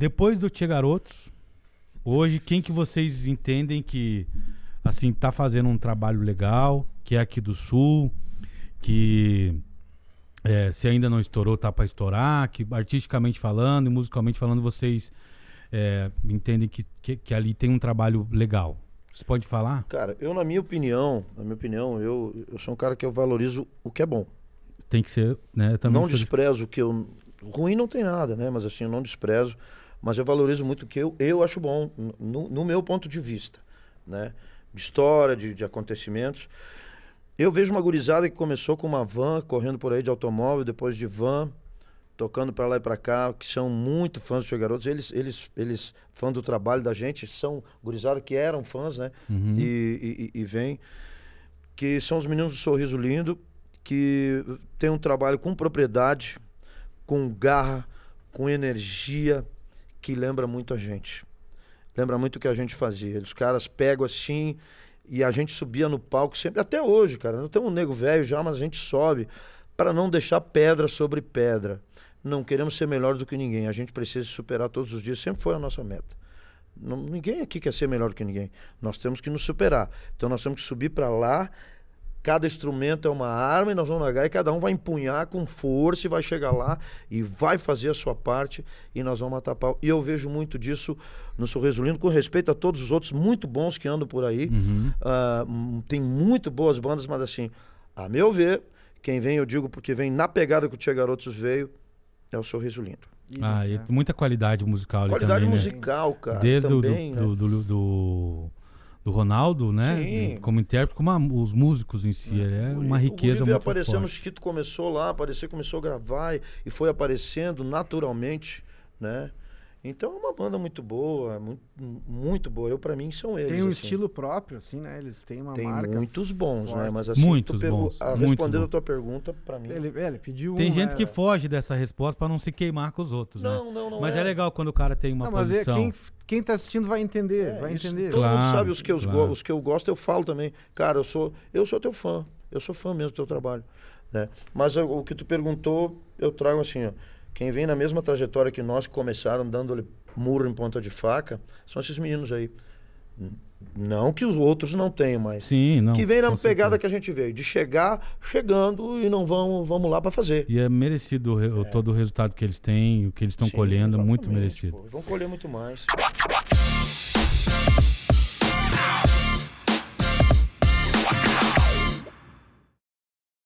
depois do Tia Garotos, hoje, quem que vocês entendem que, assim, tá fazendo um trabalho legal, que é aqui do Sul, que é, se ainda não estourou, tá para estourar, que artisticamente falando e musicalmente falando, vocês é, entendem que, que, que ali tem um trabalho legal. Você pode falar? Cara, eu na minha opinião, na minha opinião, eu, eu sou um cara que eu valorizo o que é bom. Tem que ser, né? Também não sou- desprezo o que eu. Ruim não tem nada, né? Mas assim, eu não desprezo. Mas eu valorizo muito o que eu, eu acho bom, no, no meu ponto de vista, né? De história, de, de acontecimentos. Eu vejo uma gurizada que começou com uma van, correndo por aí de automóvel, depois de van, tocando para lá e para cá, que são muito fãs do Tia Garotos. Eles, eles, eles, fã do trabalho da gente, são gurizada que eram fãs, né? Uhum. e, e, e vem, que são os meninos do Sorriso Lindo, que tem um trabalho com propriedade, com garra, com energia, que lembra muito a gente. Lembra muito o que a gente fazia. Os caras pegam assim e a gente subia no palco sempre, até hoje, cara. Não tem um nego velho já, mas a gente sobe para não deixar pedra sobre pedra. Não queremos ser melhor do que ninguém. A gente precisa superar todos os dias. Sempre foi a nossa meta. Não- ninguém aqui quer ser melhor que ninguém. Nós temos que nos superar. Então nós temos que subir para lá. Cada instrumento é uma arma e nós vamos largar e cada um vai empunhar com força e vai chegar lá e vai fazer a sua parte e nós vamos matar pau. E eu vejo muito disso no Sorriso Lindo, com respeito a todos os outros muito bons que andam por aí. Uhum. Hum, tem muito boas bandas, mas assim, a meu ver, quem vem, eu digo porque vem na pegada que o Tia Garotos veio, é o Sorriso Lindo. Ah, e muita qualidade musical ali Qualidade também, né? musical, cara. Desde o do, também, né? do, do, do, do Ronaldo, né? Sim. Como intérprete, como a- os músicos em si. É O uma riqueza o muito aparecendo, o forte. Chiquito começou lá, aparecer, começou a gravar e, e foi aparecendo naturalmente, né? Então é uma banda muito boa, muito, muito boa. Eu, pra mim, são eles. Tem um assim. estilo próprio, assim, né? Eles têm uma Tem marca. muitos bons, né? forte. Mas assim, Muitos tu pegou- bons, a, muitos respondendo bons. a tua pergunta, pra mim. Ele, é, ele pediu Tem um, gente né? que foge dessa resposta pra não se queimar com os outros, né? Não, não, não. Mas é. legal quando o cara tem uma Não, mas é, posição. quem, quem tá assistindo vai entender, É, vai isso entender. Todo mundo Claro, sabe os que, eu, go- claro. os que eu gosto, eu falo também. Cara, eu sou, eu sou teu fã. Eu sou fã mesmo do teu trabalho. Né? Mas o, o que tu perguntou, eu trago assim, ó. Quem vem na mesma trajetória que nós que começaram dando-lhe murro em ponta de faca, são esses meninos aí. Não que os outros não tenham, mas Sim, não. que vem na pegada certeza. que a gente veio, de chegar chegando e não vamos, vamos lá para fazer. E é merecido o o- todo o resultado que eles têm, o que eles estão colhendo, muito exatamente, merecido. pô. Vão colher muito mais.